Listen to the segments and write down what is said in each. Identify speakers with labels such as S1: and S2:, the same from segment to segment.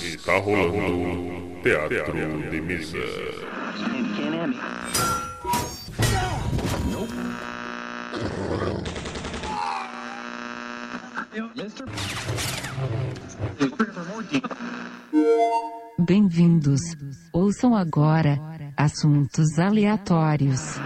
S1: Está rolando Teatro de Mesa.
S2: Bem-vindos. Ouçam agora assuntos aleatórios.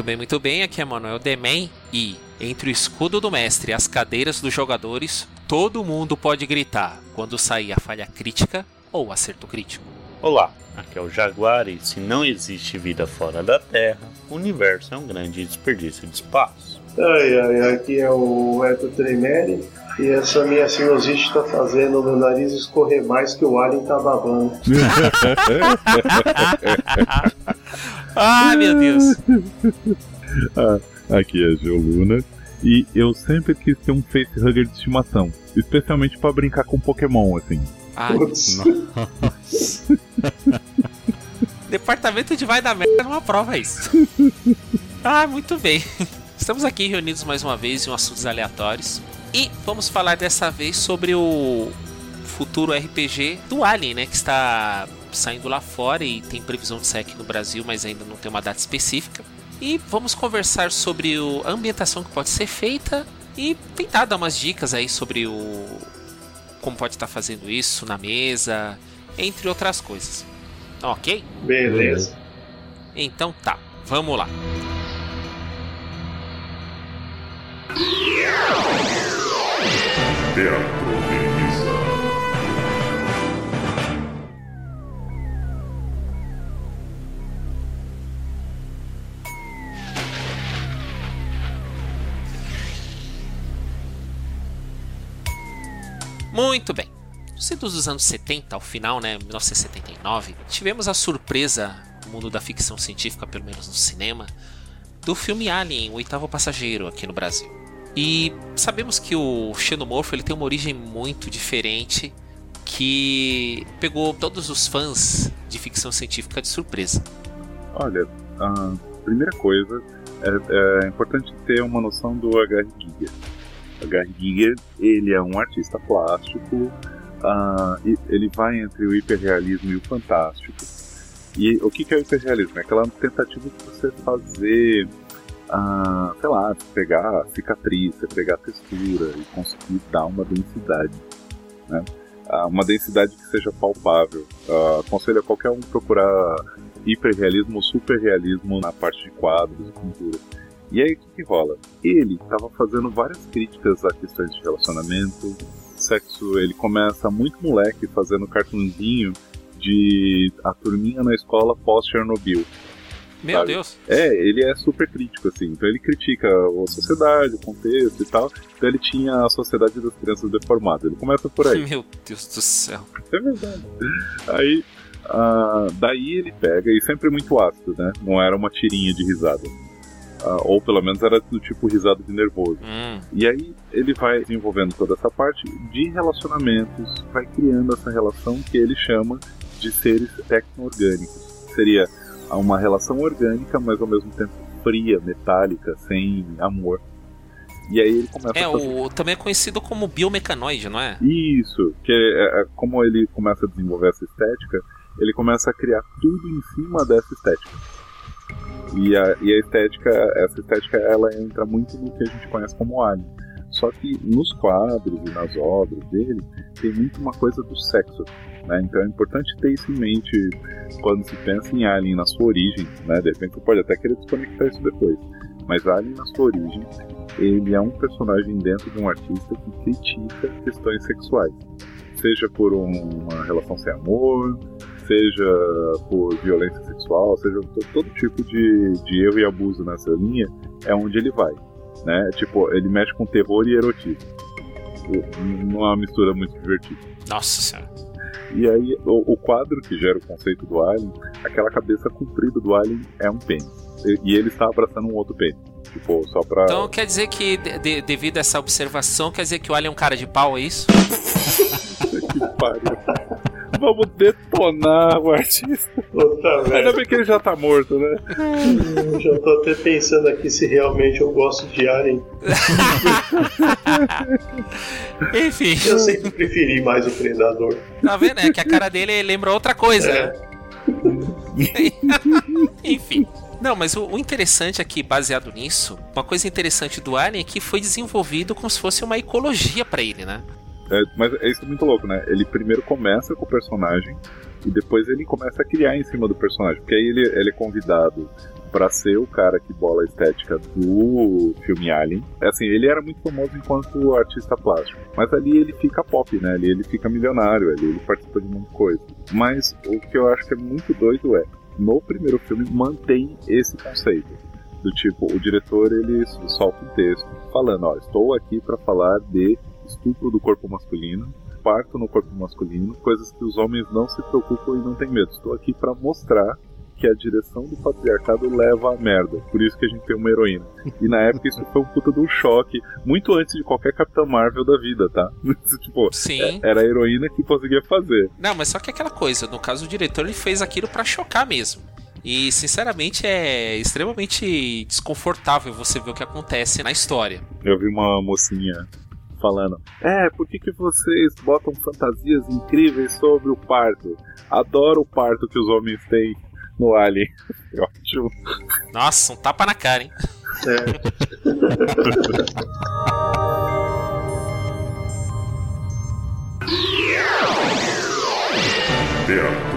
S3: Muito bem, muito bem. Aqui é Manuel Demen e entre o escudo do mestre e as cadeiras dos jogadores, todo mundo pode gritar quando sair a falha crítica ou acerto crítico.
S4: Olá, aqui é o Jaguar e se não existe vida fora da Terra, o universo é um grande desperdício de espaço.
S5: Ai, ai, aqui é o Eto Tremere e essa minha sinusite está fazendo o meu nariz escorrer mais que o alien tá babando.
S3: ah, meu Deus!
S6: Ah, aqui é Geo Luna e eu sempre quis ter um facehugger de estimação, especialmente para brincar com Pokémon, assim.
S3: Ai, nossa. Departamento de vai dar merda prova é isso. Ah, muito bem. Estamos aqui reunidos mais uma vez em um assuntos aleatórios e vamos falar dessa vez sobre o futuro RPG do Alien, né, que está saindo lá fora e tem previsão de sair aqui no Brasil, mas ainda não tem uma data específica. E vamos conversar sobre o, a ambientação que pode ser feita e tentar dar umas dicas aí sobre o como pode estar fazendo isso na mesa, entre outras coisas. Ok?
S5: Beleza.
S3: Então tá, vamos lá.
S1: Teatro
S3: Muito bem. Nos dos anos 70, ao final, né, 1979, tivemos a surpresa no mundo da ficção científica, pelo menos no cinema, do filme Alien, o oitavo passageiro, aqui no Brasil. E sabemos que o xenomorfo ele tem uma origem muito diferente que pegou todos os fãs de ficção científica de surpresa.
S6: Olha, a primeira coisa é, é importante ter uma noção do H.R. Giger. Giger, ele é um artista plástico, e ele vai entre o hiperrealismo e o fantástico. E o que que é o hiperrealismo? É aquela tentativa de você fazer, ah, sei lá, pegar cicatriz, pegar textura e conseguir dar uma densidade, né? Ah, uma densidade que seja palpável. Ah, aconselho a qualquer um procurar hiperrealismo ou superrealismo na parte de quadros e pintura. E aí o que, que rola? Ele estava fazendo várias críticas a questões de relacionamento, sexo. Ele começa muito moleque fazendo cartunzinho de a turminha na escola pós-Chernobyl.
S3: Meu
S6: sabe?
S3: Deus!
S6: É, ele é super crítico, assim. Então ele critica a sociedade, o contexto e tal. Então ele tinha a sociedade das crianças deformadas. Ele começa por aí.
S3: Meu Deus do céu.
S6: É verdade. Aí, ah, daí ele pega, e sempre muito ácido, né? Não era uma tirinha de risada. Ah, ou pelo menos era do tipo risada de nervoso.
S3: Hum,
S6: E aí ele vai desenvolvendo toda essa parte de relacionamentos, vai criando essa relação que ele chama de seres tecno-orgânicos. Seria uma relação orgânica, mas ao mesmo tempo fria, metálica, sem amor. E aí ele começa
S3: é,
S6: a fazer...
S3: o também é conhecido como biomecanoide, não é?
S6: Isso, que é, é- como ele começa a desenvolver essa estética, ele começa a criar tudo em cima dessa estética. E a, e a estética, essa estética, ela entra muito no que a gente conhece como alien. Só que nos quadros e nas obras dele, tem muito uma coisa do sexo. Né? Então é importante ter isso em mente quando se pensa em Alien na sua origem. Né? De repente você pode até querer desconectar isso depois. Mas Alien na sua origem, ele é um personagem dentro de um artista que critica questões sexuais. Seja por um- uma relação sem amor, seja por violência sexual, seja to- todo tipo de, de erro e abuso nessa linha, é onde ele vai. Né? Tipo, ele mexe com terror e erotismo. Não é uma mistura muito divertida.
S3: Nossa senhora.
S6: E aí, o, o quadro que gera o conceito do Alien, aquela cabeça comprida do Alien é um pênis. E, e ele está abraçando um outro pênis. Tipo, só pra.
S3: Então quer dizer que, de- de- devido a essa observação, quer dizer que o Alien é um cara de pau, é isso?
S6: que pariu. Vamos detonar o artista.
S5: Puta
S6: Ainda bem que ele já tá morto, né?
S5: Já tô até pensando aqui se realmente eu gosto de Alien.
S3: Enfim,
S5: Eu sempre preferi mais o Predador.
S3: tá vendo? É que a cara dele lembra outra coisa,
S5: É.
S3: né? Enfim. Não, mas o, o interessante aqui, baseado nisso, uma coisa interessante do Alien é que foi desenvolvido como se fosse uma ecologia pra ele, né?
S6: É, mas é isso muito louco, né? Ele primeiro começa com o personagem e depois ele começa a criar em cima do personagem. Porque aí ele, ele é convidado pra ser o cara que bola a estética do filme Alien. É Assim, ele era muito famoso enquanto artista plástico. Mas ali ele fica pop, né? Ali ele fica milionário, ali ele participa de muita coisa. Mas o que eu acho que é muito doido é, no primeiro filme mantém esse conceito. Do tipo, o diretor ele solta um texto falando, ó, estou aqui pra falar de estupro do corpo masculino, parto no corpo masculino, coisas que os homens não se preocupam e não têm medo. Estou aqui pra mostrar que a direção do patriarcado leva à merda. Por isso que a gente tem uma heroína. E na época isso foi um puta de um choque, muito antes de qualquer Capitã Marvel da vida, tá? tipo,
S3: Sim.
S6: era a heroína que conseguia fazer.
S3: Não, mas só que é aquela coisa, no caso o diretor ele fez aquilo pra chocar mesmo. E sinceramente é extremamente desconfortável você ver o que acontece na história.
S6: Eu vi uma mocinha falando: É, por que, que vocês botam fantasias incríveis sobre o parto? Adoro o parto que os homens têm no Alien. Ótimo.
S3: Nossa, um tapa na cara, hein?
S5: É.
S1: Teatro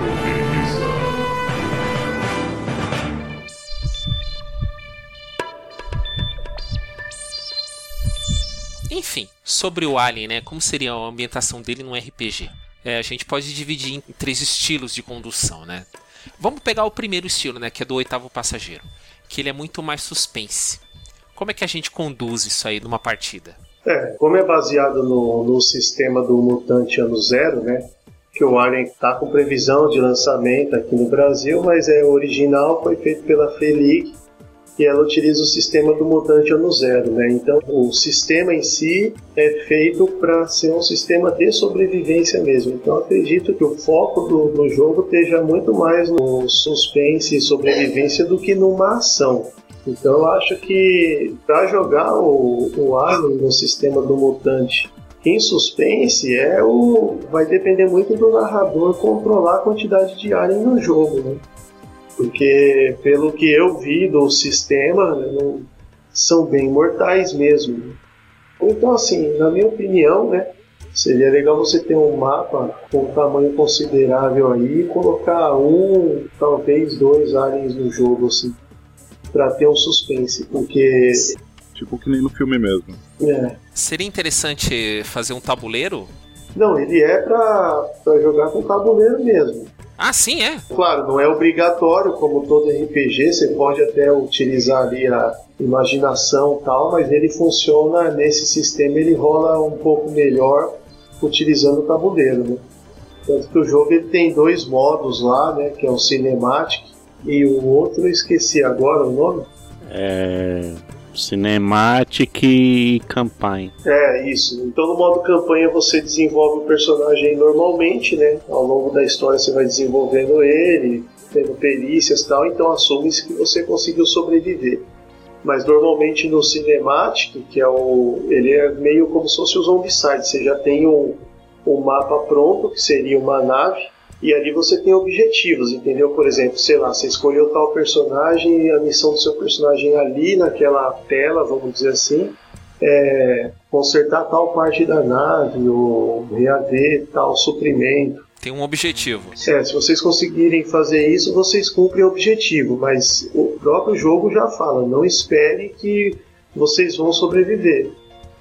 S3: Enfim, sobre o Alien, né? Como seria a ambientação dele num RPG? É, a gente pode dividir em três estilos de condução, né? Vamos pegar o primeiro estilo, né? Que é do oitavo passageiro. Que ele é muito mais suspense. Como é que a gente conduz isso aí numa partida?
S5: É, como é baseado no, no sistema do Mutante Ano Zero, né? Que o Alien está com previsão de lançamento aqui no Brasil, mas é original, foi feito pela Felic e ela utiliza o sistema do Mutante Ano Zero, né? Então o sistema em si é feito para ser um sistema de sobrevivência mesmo. Então acredito que o foco do, do jogo esteja muito mais no suspense e sobrevivência do que numa ação. Então eu acho que para jogar o, o Alien no sistema do mutante em suspense é o vai depender muito do narrador controlar a quantidade de alien no jogo, né? Porque pelo que eu vi do sistema, né, não- são bem mortais mesmo. Então assim, na minha opinião, né, seria legal você ter um mapa com um tamanho considerável aí e colocar um, talvez dois aliens no jogo assim para ter um suspense, porque
S6: Tipo que nem no filme mesmo.
S5: é,
S3: Seria interessante fazer um tabuleiro?
S5: não, ele é para jogar com tabuleiro mesmo.
S3: Ah, sim, é.
S5: Claro, não é obrigatório, como todo RPG, você pode até utilizar ali a imaginação e tal, mas ele funciona nesse sistema, ele rola um pouco melhor utilizando o tabuleiro, né? Tanto que o jogo ele tem dois modos lá, né, que é o Cinematic e o outro eu esqueci agora o nome.
S4: É. Cinematic e Campaign.
S5: É, isso. Então no modo campanha você desenvolve o personagem normalmente, né? Ao longo da história você vai desenvolvendo ele, tendo perícias e tal, então assume-se que você conseguiu sobreviver. Mas normalmente no Cinematic, que é o. ele é meio como se fosse o Zombicide, você já tem um, um mapa pronto, que seria uma nave, e ali você tem objetivos, entendeu? Por exemplo, sei lá, você escolheu tal personagem e a missão do seu personagem é ali naquela tela, vamos dizer assim, é consertar tal parte da nave, ou reaver tal suprimento.
S3: Tem um objetivo.
S5: É, se vocês conseguirem fazer isso, vocês cumprem o objetivo, mas o próprio jogo já fala, não espere que vocês vão sobreviver.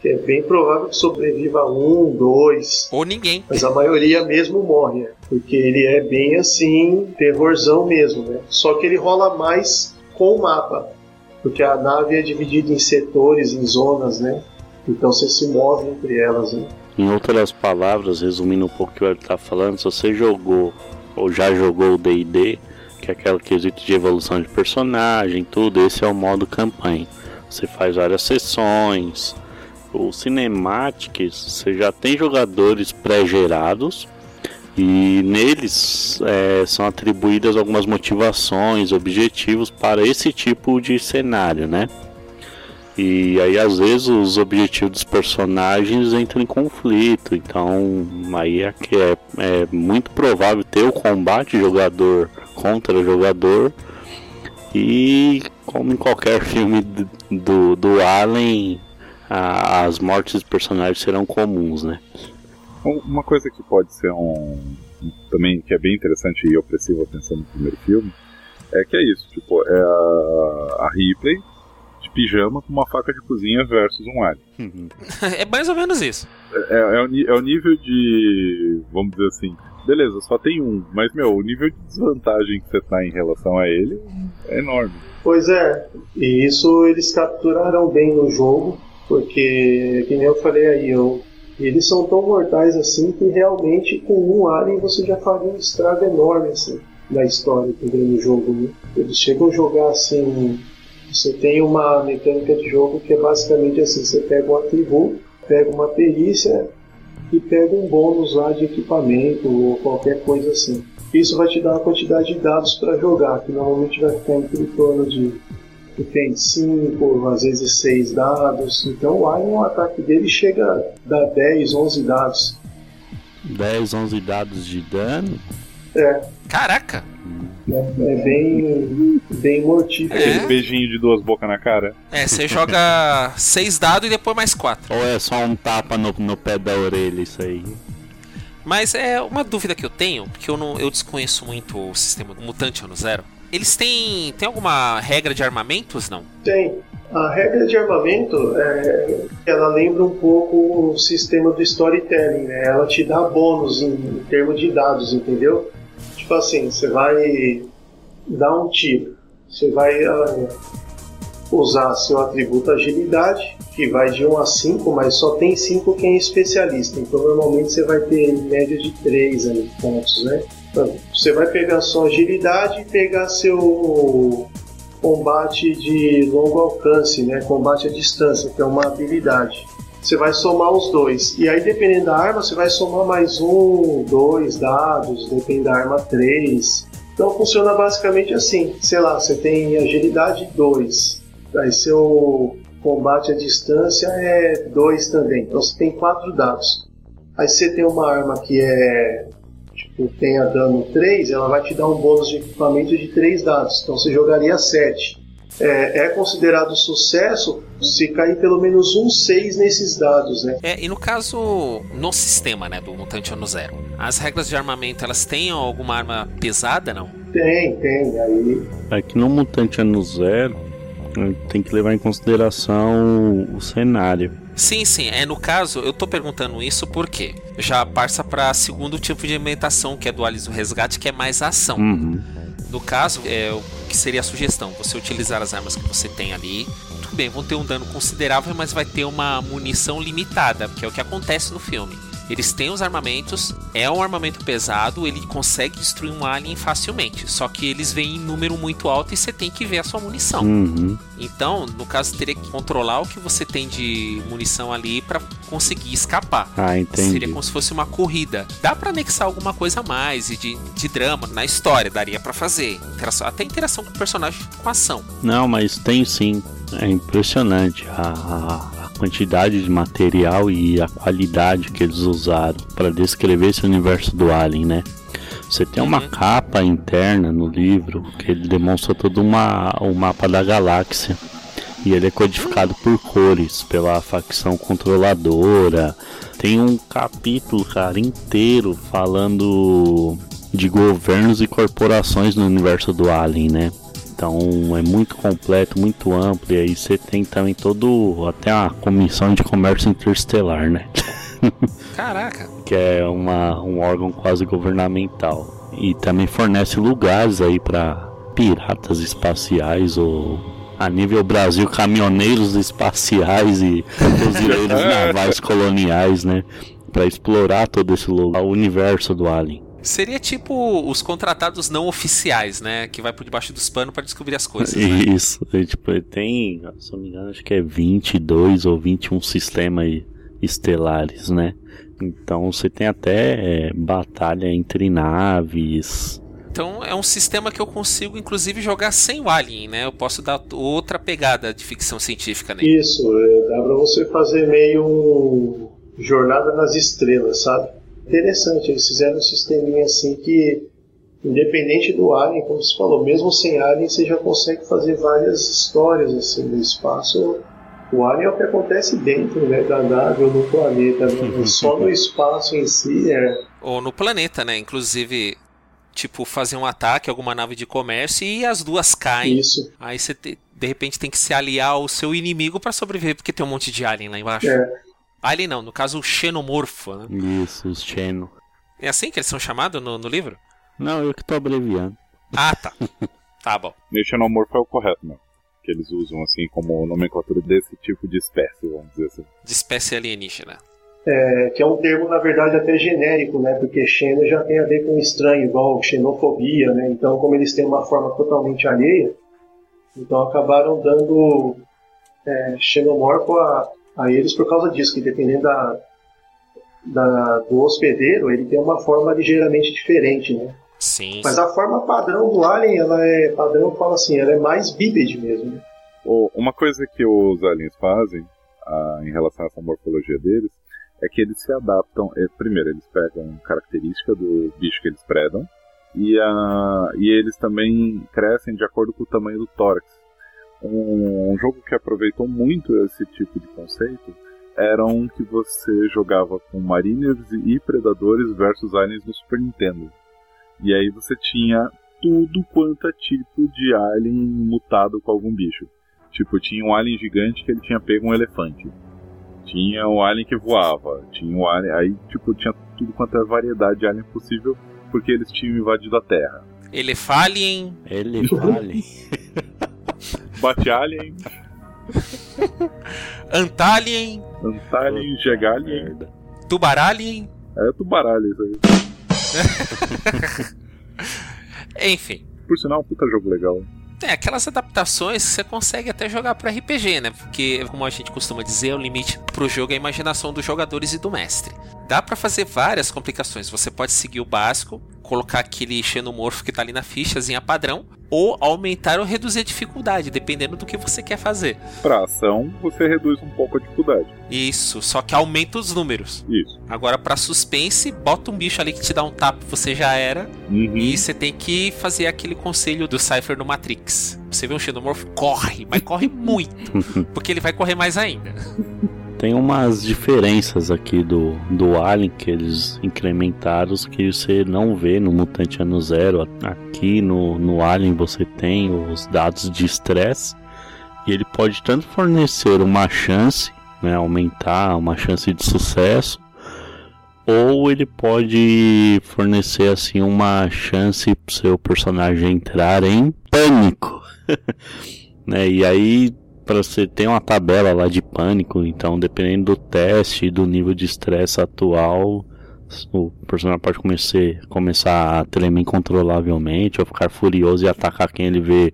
S5: Que é bem provável que sobreviva um, dois,
S3: Ou ninguém.
S5: mas a maioria mesmo morre, né? porque ele é bem assim, terrorzão mesmo, né? Só que ele rola mais com o mapa, porque a nave é dividida em setores, em zonas, né? Então você se move entre elas, né?
S4: Em outras palavras, resumindo um pouco o que ele está falando, se você jogou ou já jogou o D&D, que é aquele quesito de evolução de personagem, tudo, esse é o modo campanha. Você faz várias sessões. O Cinematics, você já tem jogadores pré-gerados, E neles é, são atribuídas algumas motivações, objetivos para esse tipo de cenário, né? E aí às vezes os objetivos dos personagens entram em conflito. Então aí é é, é muito provável ter o combate jogador contra jogador. E como em qualquer filme do, do Alien, a, as mortes dos personagens serão comuns, né?
S6: Uma coisa que pode ser um. também que é bem interessante e opressiva pensando no primeiro filme, é que é isso, tipo, é a, a Ripley de pijama com uma faca de cozinha versus um alien.
S3: Uhum. é mais ou menos isso.
S6: É, é, é, o, é o nível de. vamos dizer assim. Beleza, só tem um, mas meu, o nível de desvantagem que você tá em relação a ele é enorme.
S5: Pois é, e isso eles capturaram bem no jogo, porque, que nem eu falei aí, eu, eles são tão mortais assim que realmente com um alien você já faria um estrago enorme assim na história vem no jogo. Né? Eles chegam a jogar assim. Você tem uma mecânica de jogo que é basicamente assim: você pega um atributo, pega uma perícia e pega um bônus lá de equipamento ou qualquer coisa assim. Isso vai te dar uma quantidade de dados para jogar, que normalmente vai ficar em torno de que tem 5, às vezes 6 dados. Então o Alien, o ataque dele chega a dar 10, 11 dados.
S4: 10, 11 dados de dano?
S5: É.
S3: Caraca!
S5: É, é bem, bem mortífero.
S6: Aquele é. beijinho de duas bocas na cara.
S3: É, você joga 6 dados e depois mais 4.
S4: Ou é só um tapa no, no pé da orelha isso aí?
S3: Mas é uma dúvida que eu tenho, porque eu, não, eu desconheço muito o sistema do Mutante Ano Zero. Eles têm, têm alguma regra de armamentos, não?
S5: Tem. A regra de armamento, é, ela lembra um pouco o sistema do storytelling, né? Ela te dá bônus em, em termos de dados, entendeu? Tipo assim, você vai dar um tiro, você vai uh, usar seu atributo agilidade, que vai de 1 a 5, mas só tem 5 quem é especialista. Então normalmente você vai ter média de 3 aí, pontos, né? Você vai pegar sua agilidade e pegar seu combate de longo alcance, né? Combate à distância, que é uma habilidade. Você vai somar os dois. E aí, dependendo da arma, você vai somar mais um, dois dados, depende da arma, três. Então funciona basicamente assim. Sei lá, você tem agilidade 2. Aí seu combate à distância é 2 também. Então você tem quatro dados. Aí você tem uma arma que é tipo, tenha dano 3, ela vai te dar um bônus de equipamento de 3 dados. Então você jogaria 7. É, é, considerado sucesso se cair pelo menos um 6 nesses dados, né?
S3: É, e no caso, no sistema, né, do Mutante Ano Zero, as regras de armamento, elas têm alguma arma pesada, não?
S5: Tem, tem, aí...
S4: É que no Mutante Ano Zero, tem que levar em consideração o cenário.
S3: Sim, sim. É no caso, eu tô perguntando isso porque já passa para segundo tipo de alimentação, que é do Alice do Resgate, que é mais ação.
S4: Uhum.
S3: No caso, é o que seria a sugestão: você utilizar as armas que você tem ali. Tudo bem, vão ter um dano considerável, mas vai ter uma munição limitada, que é o que acontece no filme. Eles têm os armamentos, é um armamento pesado, ele consegue destruir um alien facilmente. Só que eles vêm em número muito alto e você tem que ver a sua munição.
S4: Uhum.
S3: Então, no caso, teria que controlar o que você tem de munição ali para conseguir escapar.
S4: Ah, entendi.
S3: Seria como se fosse uma corrida. Dá para anexar alguma coisa a mais e de, de drama na história, daria para fazer. Interação, até interação com o personagem com ação.
S4: Não, mas tem sim. É impressionante a, quantidade de material e a qualidade que eles usaram para descrever esse universo do Alien, né? Você tem uma uhum. capa interna no livro que ele demonstra todo uma, o mapa da galáxia. E ele é codificado por cores, pela facção controladora. Tem um capítulo, cara, inteiro falando de governos e corporações no universo do Alien, né? Então é muito completo, muito amplo. E aí você tem também todo. até a comissão de comércio interestelar, né?
S3: Caraca!
S4: que é uma, um órgão quase governamental. E também fornece lugares aí para piratas espaciais ou a nível Brasil, caminhoneiros espaciais e fuzileiros navais coloniais, né? Para explorar todo esse lugar, o universo do Alien.
S3: Seria tipo os contratados não oficiais, né? Que vai por debaixo dos panos para descobrir as coisas. Né?
S4: Isso. Né? tipo, tem, se não me engano, acho que é 22 ou 21 sistemas estelares, né? Então você tem até é, batalha entre naves.
S3: Então é um sistema que eu consigo, inclusive, jogar sem o Alien, né? Eu posso dar outra pegada de ficção científica nele.
S5: Isso, é, dá pra você fazer meio jornada nas estrelas, sabe? Interessante, eles fizeram um sisteminha assim que, independente do Alien, como você falou, mesmo sem Alien, você já consegue fazer várias histórias assim no espaço o Alien é o que acontece dentro né, da nave ou no planeta, né? só no espaço em si é.
S3: Ou no planeta, né? Inclusive, tipo, fazer um ataque a alguma nave de comércio e as duas caem.
S5: Isso.
S3: Aí você te, de repente tem que se aliar ao seu inimigo para sobreviver, porque tem um monte de alien lá embaixo.
S5: É.
S3: Alien não, no caso o xenomorfo, né?
S4: Isso, os xeno.
S3: É assim que eles são chamados no, no livro?
S4: Não, eu que tô abreviando.
S3: Ah, tá. tá bom.
S6: E xenomorfo é o correto, meu que eles usam assim como nomenclatura desse tipo de espécie, vamos dizer assim.
S3: De espécie alienígena.
S5: É, que é um termo, na verdade, até genérico, né? Porque xeno já tem a ver com estranho, igual xenofobia, né? Então, como eles têm uma forma totalmente alheia, então acabaram dando é, xenomorfo a, a eles por causa disso, que dependendo da, da, do hospedeiro, ele tem uma forma ligeiramente diferente, né?
S3: Sim.
S5: Mas a forma padrão do Alien, ela é padrão, fala assim, ela é mais bípede mesmo. Né?
S6: Uma coisa que os aliens fazem ah, em relação a essa morfologia deles é que eles se adaptam. É, primeiro, eles pegam característica do bicho que eles predam e, a, e eles também crescem de acordo com o tamanho do tórax. Um, um jogo que aproveitou muito esse tipo de conceito era um que você jogava com Mariners e Predadores versus Aliens no Super Nintendo. E aí você tinha tudo quanto é tipo de alien mutado com algum bicho. Tipo, tinha um alien gigante que ele tinha pego um elefante. Tinha um alien que voava. Tinha um alien. Aí, tipo, tinha tudo quanto é variedade de alien possível, porque eles tinham invadido a Terra.
S3: Elefalien.
S4: Elefalien.
S6: Bate-alien.
S3: Antalien.
S6: Antalien, Gegalien.
S3: Tubaralien.
S6: É tubaralien isso aí.
S3: Enfim.
S6: Por sinal, um puta jogo legal.
S3: Tem aquelas adaptações que você consegue até jogar para RPG, né? Porque, como a gente costuma dizer, o limite pro jogo é a imaginação dos jogadores e do mestre. Dá para fazer várias complicações. Você pode seguir o básico, colocar aquele xenomorfo que tá ali na fichazinha padrão, ou aumentar ou reduzir a dificuldade, dependendo do que você quer fazer.
S6: Pra ação, você reduz um pouco a dificuldade.
S3: Isso, só que aumenta os números.
S6: Isso.
S3: Agora, para suspense, bota um bicho ali que te dá um tapa, você já era.
S6: Uhum.
S3: E você tem que fazer aquele conselho do Cypher no Matrix. Você vê um xenomorfo, corre, mas corre muito, porque ele vai correr mais ainda.
S4: Tem umas diferenças aqui do, do Alien que eles incrementaram que você não vê no Mutante Ano Zero. Aqui no, no Alien você tem os dados de estresse e ele pode tanto fornecer uma chance, né, aumentar uma chance de sucesso, ou ele pode fornecer assim uma chance para seu personagem entrar em pânico. né? E aí para você ter uma tabela lá de pânico, então dependendo do teste e do nível de estresse atual, o personagem pode começar, começar a tremer incontrolavelmente ou ficar furioso e atacar quem ele vê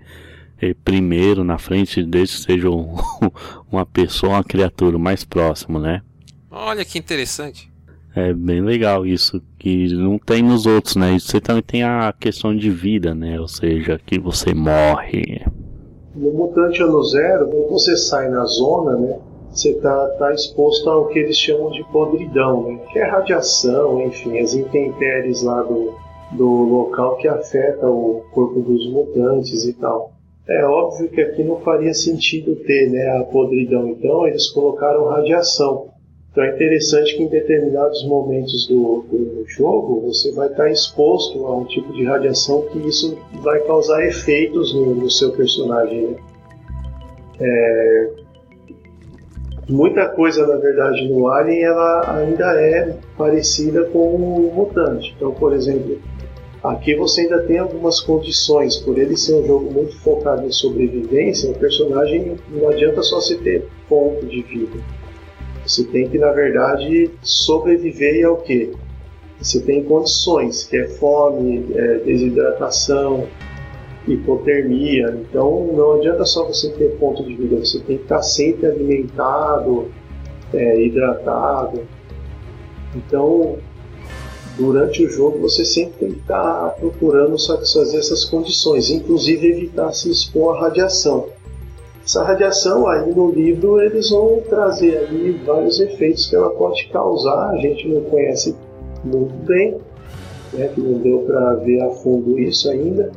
S4: eh, primeiro na frente, desde que seja um, uma pessoa, uma criatura mais próximo, né?
S3: Olha que interessante.
S4: É bem legal isso, que não tem nos outros, né? E você também tem a questão de vida, né? Ou seja, que você morre.
S5: No Mutante Ano Zero, quando você sai na zona, né? Você tá, tá exposto ao que eles chamam de podridão, né? Que é radiação, enfim, as intempéries lá do, do local que afeta o corpo dos mutantes e tal. É óbvio que aqui não faria sentido ter né, a podridão, então eles colocaram radiação. Então é interessante que em determinados momentos do, do jogo você vai estar exposto a um tipo de radiação que isso vai causar efeitos no, no seu personagem. Né? É, muita coisa, na verdade, no Alien ela ainda é parecida com o Mutante. Então, por exemplo, aqui você ainda tem algumas condições. Por ele ser um jogo muito focado em sobrevivência, o personagem não adianta só se ter ponto de vida. Você tem que, na verdade, sobreviver e é quê? Você tem condições, que é fome, é desidratação, hipotermia. Então não adianta só você ter ponto de vida, você tem que estar sempre alimentado, é, hidratado. Então, durante o jogo você sempre tem que estar procurando satisfazer essas condições, inclusive evitar se expor à radiação. Essa radiação aí no livro eles vão trazer ali vários efeitos que ela pode causar, a gente não conhece muito bem, né, que não deu para ver a fundo isso ainda,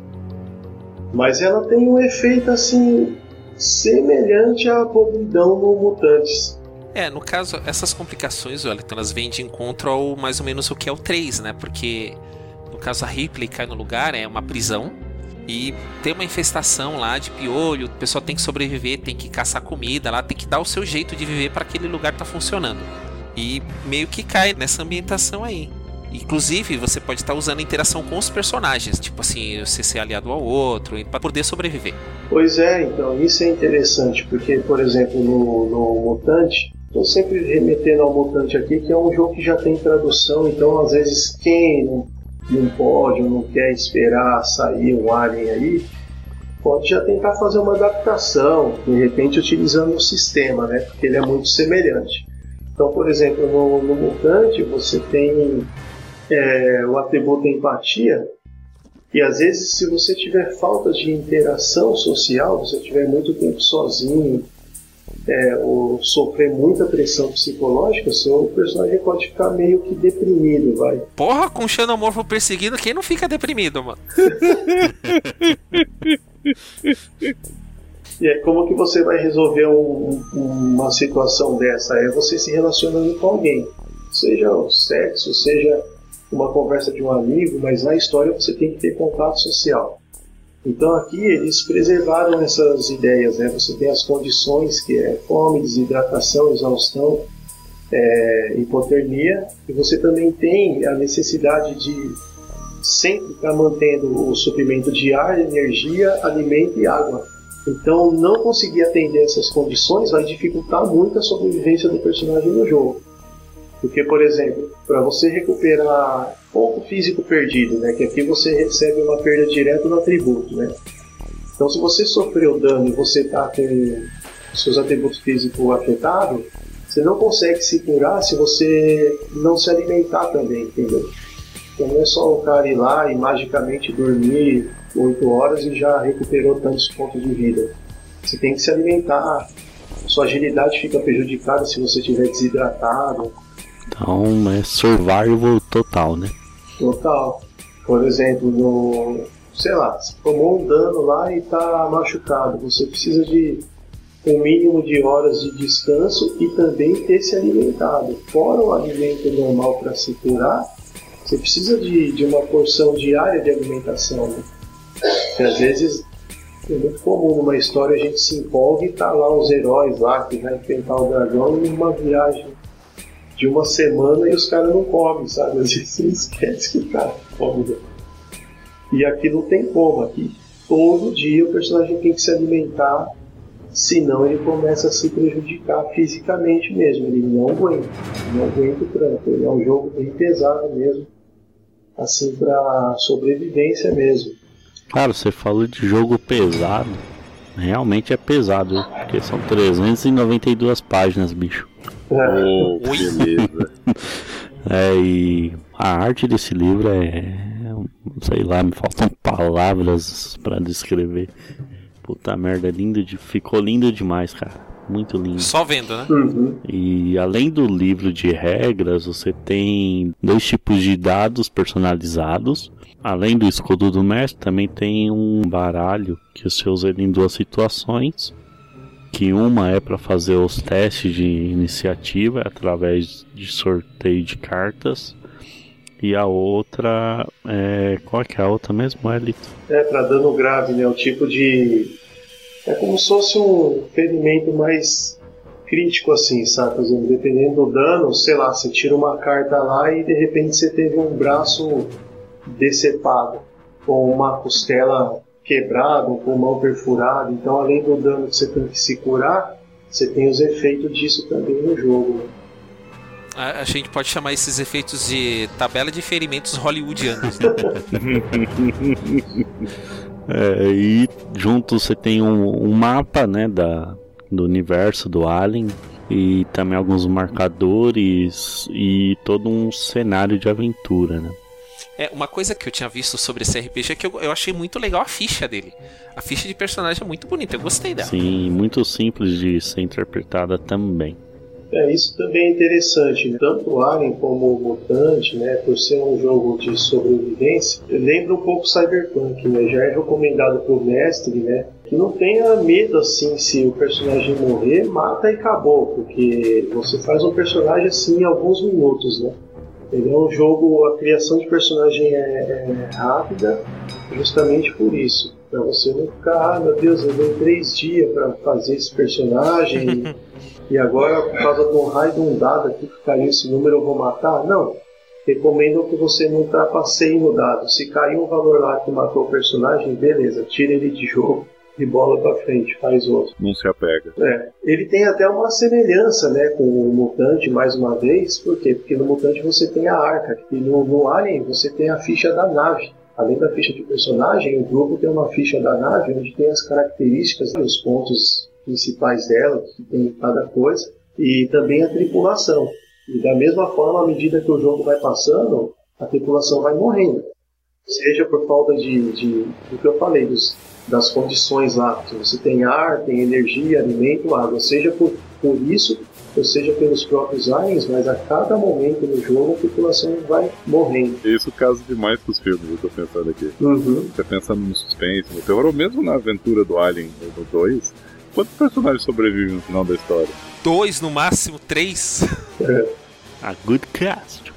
S5: mas ela tem um efeito assim semelhante à podridão no Mutantes.
S3: É, no caso, essas complicações, Wellington, elas vêm de encontro ao mais ou menos o que é o 3, né? Porque no caso a Ripley cai no lugar, é uma prisão. E tem uma infestação lá de piolho, o pessoal tem que sobreviver, tem que caçar comida lá, tem que dar o seu jeito de viver para aquele lugar tá funcionando. E meio que cai nessa ambientação aí. Inclusive, você pode estar usando interação com os personagens, tipo assim, você ser aliado ao outro, para poder sobreviver.
S5: Pois é, então, isso é interessante, porque, por exemplo, no, no Mutante, Estou sempre remetendo ao Mutante aqui, que é um jogo que já tem tradução, então às vezes quem não, pode ou não quer esperar sair um Alien aí, pode já tentar fazer uma adaptação, de repente utilizando o sistema, né? Porque ele é muito semelhante. Então, por exemplo, no, no Mutante você tem é, o atributo empatia, e às vezes se você tiver falta de interação social, você tiver muito tempo sozinho, é, ou sofrer muita pressão psicológica, seu personagem pode ficar meio que deprimido, vai.
S3: Porra, com o xenomorfo perseguido, quem não fica deprimido, mano?
S5: e é como que você vai resolver um, uma situação dessa? É você se relacionando com alguém. Seja o sexo, seja uma conversa de um amigo, mas na história você tem que ter contato social. Então aqui eles preservaram essas ideias, né? Você tem as condições que é fome, desidratação, exaustão, é, hipotermia, e você também tem a necessidade de sempre estar mantendo o suprimento de ar, energia, alimento e água. Então não conseguir atender essas condições vai dificultar muito a sobrevivência do personagem no jogo. Porque, por exemplo, para você recuperar ponto físico perdido, né, que aqui você recebe uma perda direta no atributo, né? Então, se você sofreu dano e você está com seus atributos físicos afetados, você não consegue se curar se você não se alimentar também, entendeu? Então não é só o cara ir lá e magicamente dormir 8 horas e já recuperou tantos pontos de vida. Você tem que se alimentar, sua agilidade fica prejudicada se você estiver desidratado,
S4: então é survival total, né?
S5: Total. Por exemplo, no. Sei lá, você tomou um dano lá e está machucado. Você precisa de um mínimo de horas de descanso e também ter se alimentado. Fora o alimento normal para se curar, você precisa de, de uma porção diária de alimentação. Né? Às vezes é muito comum numa história a gente se empolga e tá lá os heróis lá que vai enfrentar o dragão numa viagem de uma semana e os caras não comem, sabe? Às vezes você esquece que o cara come. Né? E aqui não tem como, aqui todo dia o personagem tem que se alimentar, senão ele começa a se prejudicar fisicamente mesmo, ele não aguenta, não aguenta o tranco, ele é um jogo bem pesado mesmo, assim para sobrevivência mesmo.
S4: Cara, você falou de jogo pesado, realmente é pesado, porque são 392 páginas, bicho.
S6: Oh, beleza.
S4: é, e a arte desse livro é. Sei lá, me faltam palavras para descrever. Puta merda, é lindo de, ficou lindo demais, cara. Muito lindo.
S3: Só vendo, né?
S5: Uhum.
S4: E além do livro de regras, você tem dois tipos de dados personalizados. Além do escudo do mestre, também tem um baralho que você usa em duas situações que uma é para fazer os testes de iniciativa através de sorteio de cartas e a outra é qual é que é a outra mesmo, Elito?
S5: É para dano grave, né? O tipo de é como se fosse um ferimento mais crítico assim, sabe? Por exemplo, dependendo do dano, sei lá, você tira uma carta lá e de repente você teve um braço decepado ou uma costela quebrado, um pulmão perfurado. Então, além do dano que você tem que se curar, você tem os efeitos disso também no jogo. Né?
S3: A, a, gente pode chamar esses efeitos de tabela de ferimentos hollywoodianos. Né?
S4: é, e junto você tem um, um, mapa né, da, do universo do Alien e também alguns marcadores e todo um cenário de aventura, né?
S3: É, uma coisa que eu tinha visto sobre esse RPG é que eu, eu achei muito legal a ficha dele. A ficha de personagem é muito bonita, eu gostei dela.
S4: Sim, muito simples de ser interpretada também.
S5: É, isso também é interessante. Né? Tanto o Alien como o Mutante, né, por ser um jogo de sobrevivência, lembra um pouco Cyberpunk, né? Já é recomendado pro mestre, né? Que não tenha medo assim se o personagem morrer, mata e acabou, porque você faz um personagem assim em alguns minutos, né? Ele é um jogo, a criação de personagem é, é rápida, justamente por isso. Pra você não ficar, ah, meu Deus, eu dei três dias para fazer esse personagem. e agora, por causa de um raio de um dado aqui que caiu esse número, eu vou matar? Não. Recomendo que você não trapaceie no dado. Se cair um valor lá que matou o personagem, beleza, tira ele de jogo e bola para frente, faz outro.
S6: Não se apega.
S5: É. Ele tem até uma semelhança né, com o Mutante, mais uma vez. Por quê? Porque no Mutante você tem a arca, e no, no Alien você tem a ficha da nave. Além da ficha de personagem, o grupo tem uma ficha da nave onde tem as características, os pontos principais dela, que tem cada coisa, e também a tripulação. E da mesma forma, à medida que o jogo vai passando, a tripulação vai morrendo. Seja por falta de, de do que eu falei, dos, das condições lá, que você tem ar, tem energia, alimento, água, seja por, por isso, ou seja pelos próprios aliens, mas a cada momento no jogo a tripulação vai morrendo.
S6: Isso casa demais com os filmes, eu tô pensando aqui.
S5: Uhum.
S6: Você pensando no suspense, no terror, ou mesmo na aventura do Alien do 2, quantos personagens sobrevivem no final da história?
S3: Dois, no máximo, três.
S4: A good cast.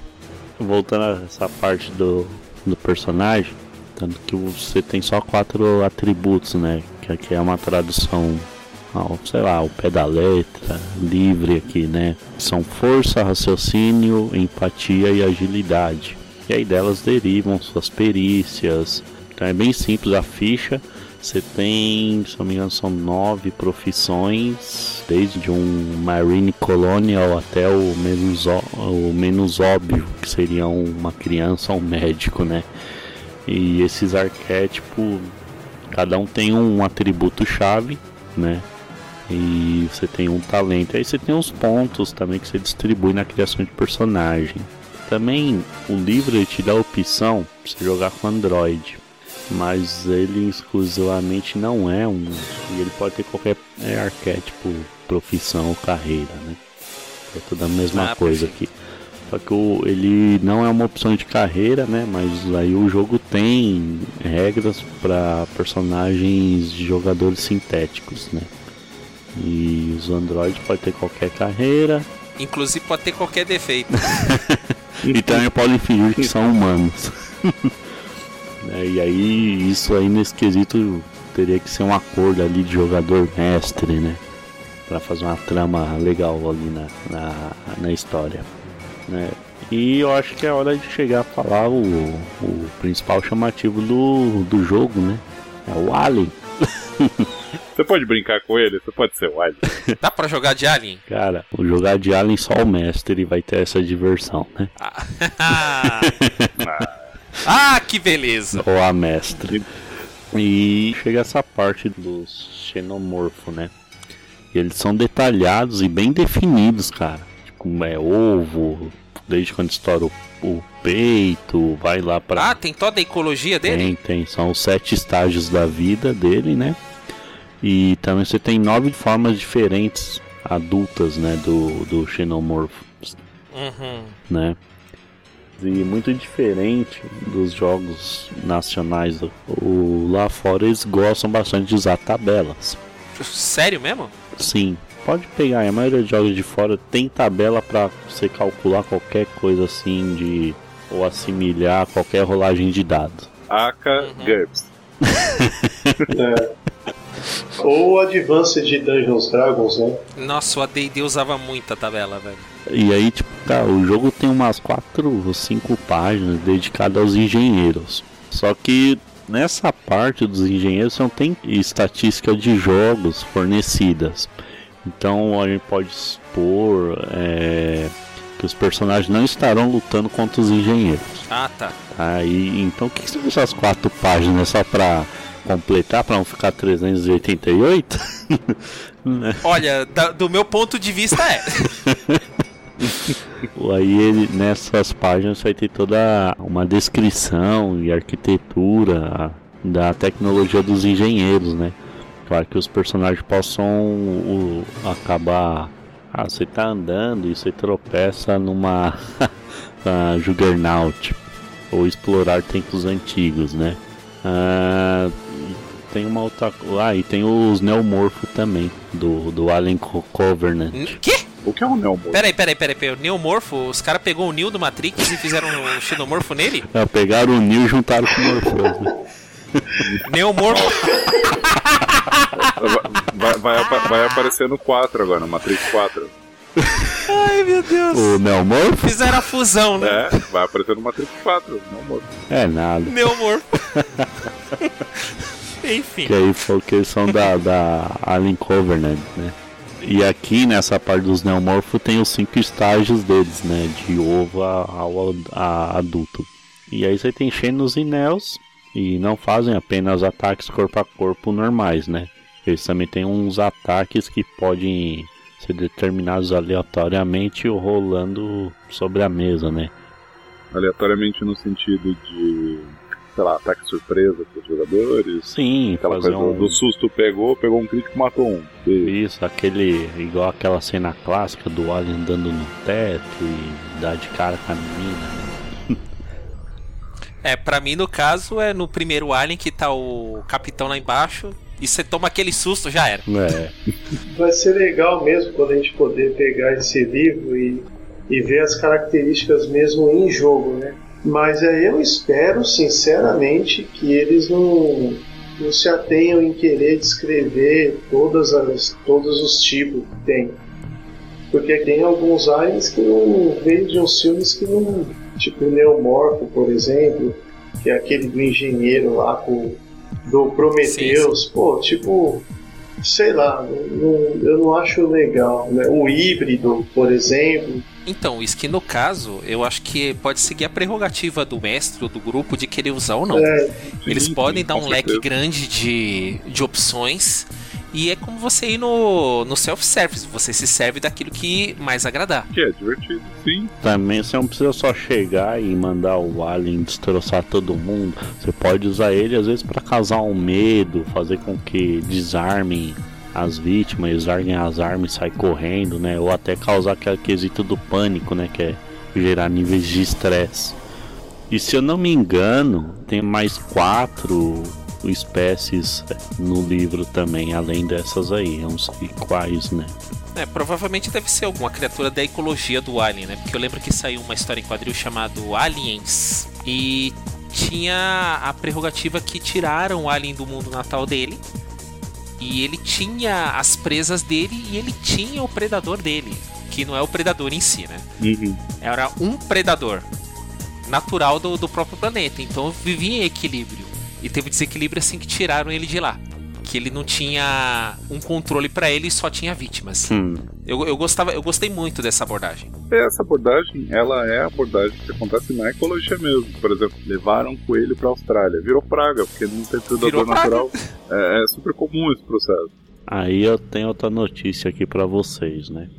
S4: Voltando a essa parte do, do personagem, tanto que você tem só quatro atributos, né? Que aqui é uma tradução ao, sei lá, ao pé da letra, livre aqui, né? São força, raciocínio, empatia e agilidade. E aí delas derivam suas perícias. Então é bem simples a ficha. Você tem, se não me engano, são nove profissões, desde um Marine Colonial até o menos, o menos óbvio, que seria uma criança ou um médico, né? E esses arquétipos, cada um tem um atributo chave, né? E você tem um talento. Aí você tem os pontos também que você distribui na criação de personagem. Também o livro te dá a opção de você jogar com Android. Mas ele exclusivamente não é um. E ele pode ter qualquer é, arquétipo, profissão ou carreira, né? É tudo a mesma
S3: Ah,
S4: coisa aqui. Só que o, ele não é uma opção de carreira, né? Mas aí o jogo tem regras para personagens de jogadores sintéticos, né? E os Android pode ter qualquer carreira
S3: Inclusive pode ter qualquer defeito.
S4: e também podem fingir que são humanos. É, e aí isso aí nesse quesito teria que ser um acordo ali de jogador mestre, né? Pra fazer uma trama legal ali na, na, na história. Né? E eu acho que é hora de chegar a falar o, o principal chamativo do, do jogo, né? É o Alien.
S6: Você pode brincar com ele, você pode ser o Alien.
S3: Dá pra jogar de Alien?
S4: Cara, o jogar de Alien só o mestre vai ter essa diversão, né?
S3: Ah, ah que beleza.
S4: Ou a mestre. E chega essa parte dos xenomorfos, né? E eles são detalhados e bem definidos, cara. Tipo, é ovo, desde quando estoura o, o peito, vai lá pra.
S3: Ah, tem toda a ecologia dele?
S4: Tem, tem. São os sete estágios da vida dele, né? E também você tem nove formas diferentes adultas, né? Do, do xenomorfo,
S3: Uhum.
S4: né? E muito diferente dos jogos nacionais. O, lá fora eles gostam bastante de usar tabelas.
S3: Sério mesmo?
S4: Sim, pode pegar. A maioria dos jogos de fora tem tabela para você calcular qualquer coisa assim de ou assimilar qualquer rolagem de dados.
S6: Aka GURPS.
S5: Ou Advanced Dungeons Dragons, né?
S3: Nossa, o AD&D usava muita tabela, velho.
S4: E aí, tipo, cara, o jogo tem umas quatro ou cinco páginas dedicadas aos engenheiros. Só que nessa parte dos engenheiros você não tem estatística de jogos fornecidas. Então a gente pode expor é, que os personagens não estarão lutando contra os engenheiros.
S3: Ah, tá.
S4: Aí, então o que, que são essas quatro páginas só pra completar para não ficar 388?
S3: Olha, da, do meu ponto de vista é.
S4: Aí ele, nessas páginas vai ter toda uma descrição e arquitetura da tecnologia dos engenheiros, né? Para que os personagens possam o, acabar. Ah, você tá andando e você tropeça numa Juggernaut ou explorar tempos antigos, né? Ah, tem uma outra. Ah, e tem os Neomorpho também, do, do Alien Covenant.
S3: Quê?
S6: O que é um Neomorfo?
S3: Peraí, peraí, peraí, peraí. O Neomorfo, os caras pegou o Neo do Matrix e fizeram um Xenomorfo nele?
S4: É, pegaram o Neo e juntaram com o Morpheus. Né?
S3: Neomorfo.
S6: vai, vai, vai, vai aparecer no 4 agora, no Matrix 4.
S3: Ai, meu Deus.
S4: O Neomorfo?
S3: Fizeram a fusão, né?
S6: É, vai aparecer no Matrix 4, Neomorfo.
S4: É nada.
S3: Neomorfo. Enfim.
S4: Que aí foi que eles são da, da Alien Covenant, né? E aqui nessa parte dos neomorfos tem os cinco estágios deles, né? De ovo ao a, adulto. E aí você tem Xenos e Neos, e não fazem apenas ataques corpo a corpo normais, né? Eles também têm uns ataques que podem ser determinados aleatoriamente ou rolando sobre a mesa, né?
S6: Aleatoriamente no sentido de sei lá, ataque surpresa para os jogadores.
S4: Sim,
S6: aquela coisa um... do susto pegou, pegou um crítico matou um.
S4: Isso, aquele. igual aquela cena clássica do Alien andando no teto e dá de cara com a menina, né?
S3: É, pra mim no caso é no primeiro Alien que tá o capitão lá embaixo e você toma aquele susto, já era.
S4: É.
S5: Vai ser legal mesmo quando a gente poder pegar esse livro e, e ver as características mesmo em jogo, né? Mas é, eu espero, sinceramente, que eles não, não se atenham em querer descrever todas as, todos os tipos que tem. Porque tem alguns aliens que não veio de uns filmes que não. Tipo Neomorfo, por exemplo, que é aquele do engenheiro lá com, do Prometheus. Pô, tipo, sei lá, não, eu não acho legal. Né? O híbrido, por exemplo
S3: então, isso que no caso, eu acho que pode seguir a prerrogativa do mestre ou do grupo de querer usar ou não. É, Eles sim, podem sim, dar um leque grande de, de opções. E é como você ir no, no self-service, você se serve daquilo que mais agradar.
S6: Que é divertido, sim.
S4: Também você não precisa só chegar e mandar o alien destroçar todo mundo. Você pode usar ele às vezes para causar um medo, fazer com que desarmem as vítimas, larguem as armas e sair correndo, né? Ou até causar aquele quesito do pânico, né? Que é gerar níveis de estresse. E se eu não me engano, tem mais quatro espécies no livro também, além dessas aí. Eu não sei quais, né?
S3: É, provavelmente deve ser alguma criatura da ecologia do Alien, né? Porque eu lembro que saiu uma história em quadril chamado Aliens. E tinha a prerrogativa que tiraram o Alien do mundo natal dele e ele tinha as presas dele e ele tinha o predador dele, que não é o predador em si, né?
S4: Uhum.
S3: Era um predador natural do, do próprio planeta. Então vivia em equilíbrio. E teve desequilíbrio assim que tiraram ele de lá que ele não tinha um controle para ele e só tinha vítimas.
S4: Hum.
S3: Eu, eu, gostava, eu gostei muito dessa abordagem.
S6: Essa abordagem, ela é a abordagem que acontece na ecologia mesmo. Por exemplo, levaram um coelho para Austrália, virou praga porque não tem predador natural. É, é super comum esse processo.
S4: Aí eu tenho outra notícia aqui para vocês, né?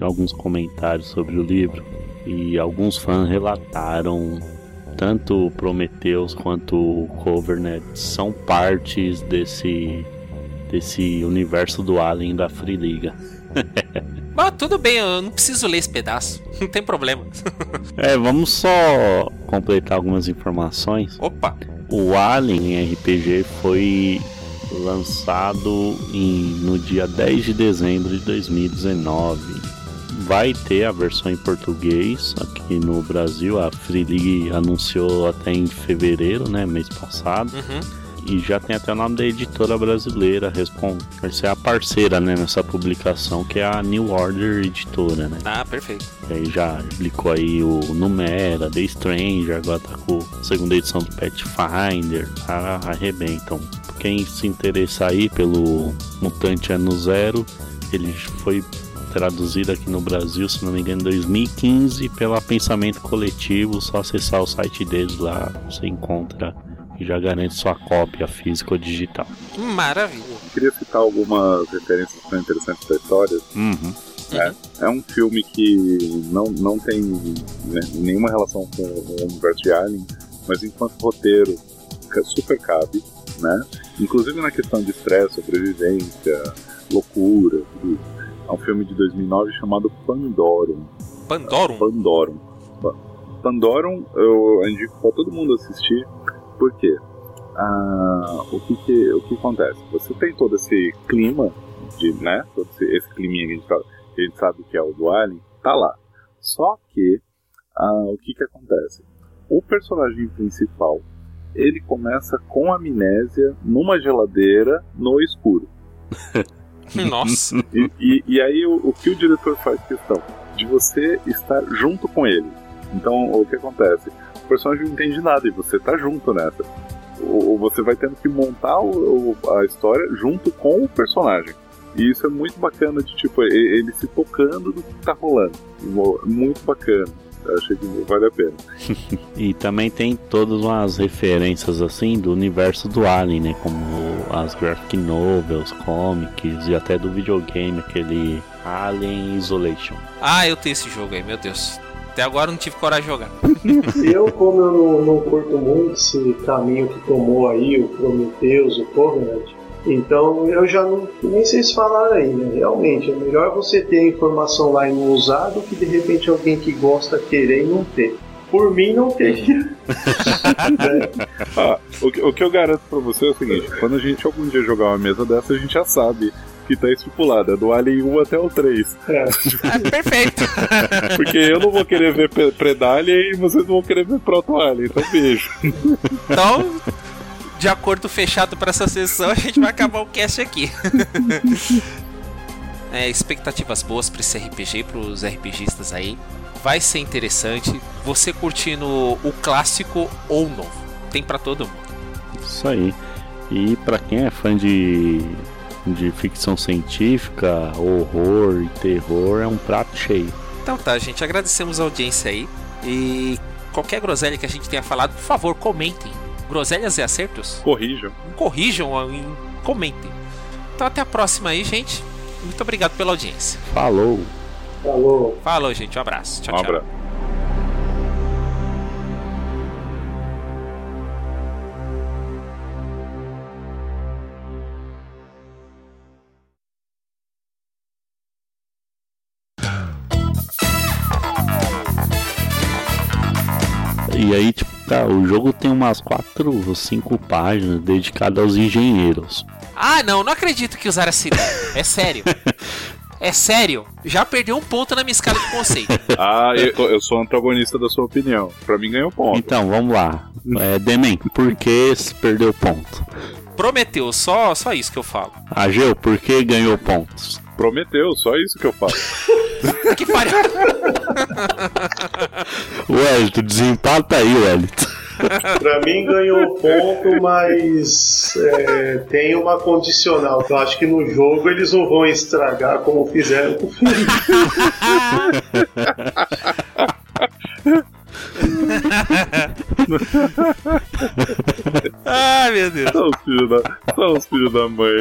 S4: Alguns comentários sobre o livro e alguns fãs relataram tanto o Prometheus quanto o Covenant são partes desse desse universo do Alien da Free Liga.
S3: Mas tudo bem, eu não preciso ler esse pedaço, não tem problema.
S4: é, vamos só completar algumas informações.
S3: Opa!
S4: O Alien RPG foi lançado em, no dia 10 de dezembro de 2019 vai ter a versão em português aqui no Brasil. A Free League anunciou até em fevereiro, né, mês passado.
S3: Uhum.
S4: E já tem até o nome da editora brasileira, vai ser a parceira né, nessa publicação, que é a New Order Editora, né?
S3: Ah, perfeito.
S4: E aí já publicou aí o Numera, The Stranger, agora tá com a segunda edição do Pathfinder, tá arrebentam. Quem se interessar aí pelo Mutante Ano Zero, ele foi traduzida aqui no Brasil, se não me engano, em 2015 pela Pensamento Coletivo. Só acessar o site deles lá, você encontra que já garante sua cópia física ou digital.
S3: Maravilha.
S6: Eu queria citar algumas referências que são interessantes da história.
S4: Uhum.
S6: É, é um filme que não, não tem né, nenhuma relação com o universo de Alien, mas enquanto roteiro super cabe, né? Inclusive na questão de estresse, sobrevivência, loucura, tudo isso. É um filme de 2009 chamado Pandorum.
S3: Pandorum.
S6: Pandorum. Pa- Pandorum eu indico pra todo mundo assistir, porque ah, o, que, que- o que acontece? Você tem todo esse clima, de, né? Todo esse, esse climinha que a, gente fala, que a gente sabe que é o do Alien, tá lá. Só que ah, o que, que acontece? O personagem principal ele começa com amnésia numa geladeira no escuro.
S3: Nossa.
S6: E, e, e aí o, o que o diretor faz questão? De você estar junto com ele. Então o que acontece? O personagem não entende nada e você tá junto nessa. Ou você vai tendo que montar o- a história junto com o personagem. E isso é muito bacana de tipo, ele se tocando do que tá rolando. Muito bacana. Eu achei que vale a pena.
S4: E também tem todas umas referências assim do universo do Alien, né? Como as graphic novels, comics e até do videogame, aquele Alien Isolation.
S3: Ah, eu tenho esse jogo aí, meu Deus. Até agora eu não tive coragem de jogar.
S5: Eu, como eu não, não curto muito esse caminho que tomou aí o Prometheus, o Covenant, então eu já não nem sei se falaram aí, né? Realmente, é melhor você ter a informação lá e não usar do que de repente alguém que gosta querer e não ter. Por mim, não teria.
S6: Ah, o, que, o que eu garanto pra você é o seguinte: quando a gente algum dia jogar uma mesa dessa, a gente já sabe que tá estipulada, do Alien 1 até o 3.
S5: É.
S3: Ah, perfeito.
S6: Porque eu não vou querer ver Pre- Predalien e vocês não vão querer ver Proto Alien, então beijo.
S3: Então, de acordo fechado para essa sessão, a gente vai acabar o cast aqui. É, expectativas boas para esse RPG, para os RPGistas aí. Vai ser interessante. Você curtindo o clássico ou novo. Tem para todo mundo.
S4: Isso aí. E pra quem é fã de, de ficção científica, horror e terror, é um prato cheio.
S3: Então tá, gente. Agradecemos a audiência aí. E qualquer groselha que a gente tenha falado, por favor, comentem. Groselhas e acertos?
S6: Corrijam.
S3: Corrijam e comentem. Então até a próxima aí, gente. Muito obrigado pela audiência.
S4: Falou!
S5: Falou.
S3: Falou, gente. Um abraço. Tchau,
S6: Um
S3: tchau.
S6: abraço.
S4: Cara, o jogo tem umas 4 ou 5 páginas dedicadas aos engenheiros.
S3: Ah, não, não acredito que usaram ideia. É sério. É sério. Já perdeu um ponto na minha escala de conceito.
S6: Ah, eu, eu sou antagonista da sua opinião. Pra mim ganhou ponto.
S4: Então, vamos lá. É, Demen, por que se perdeu ponto?
S3: Prometeu, só, só isso que eu falo.
S4: Ageu, por que ganhou pontos?
S6: Prometeu, só isso que eu falo.
S3: Que pariu.
S4: Wellington, desempata aí, Wellington.
S5: Pra mim ganhou ponto, mas é, tem uma condicional. Eu acho que no jogo eles não vão estragar como fizeram com o filme.
S3: Ai, meu Deus.
S6: São os filhos da, são os filhos da mãe.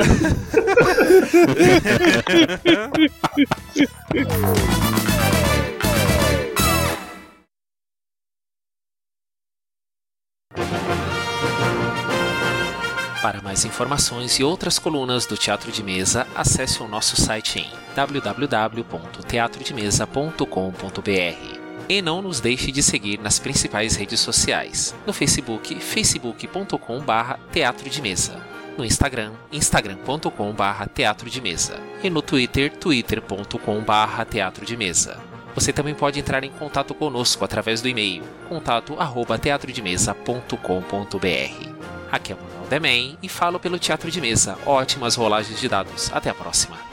S3: Para mais informações e outras colunas do Teatro de Mesa, acesse o nosso site em www.teatrodemesa.com.br. E não nos deixe de seguir nas principais redes sociais. No Facebook, facebook.com.br Teatro de Mesa. No Instagram, instagram.com.br Teatro de Mesa. E no Twitter, twitter.com.br Teatro de Mesa. Você também pode entrar em contato conosco através do e-mail contato@teatrodemesa.com.br. Aqui é o Manuel Demen e falo pelo Teatro de Mesa. Ótimas rolagens de dados. Até a próxima.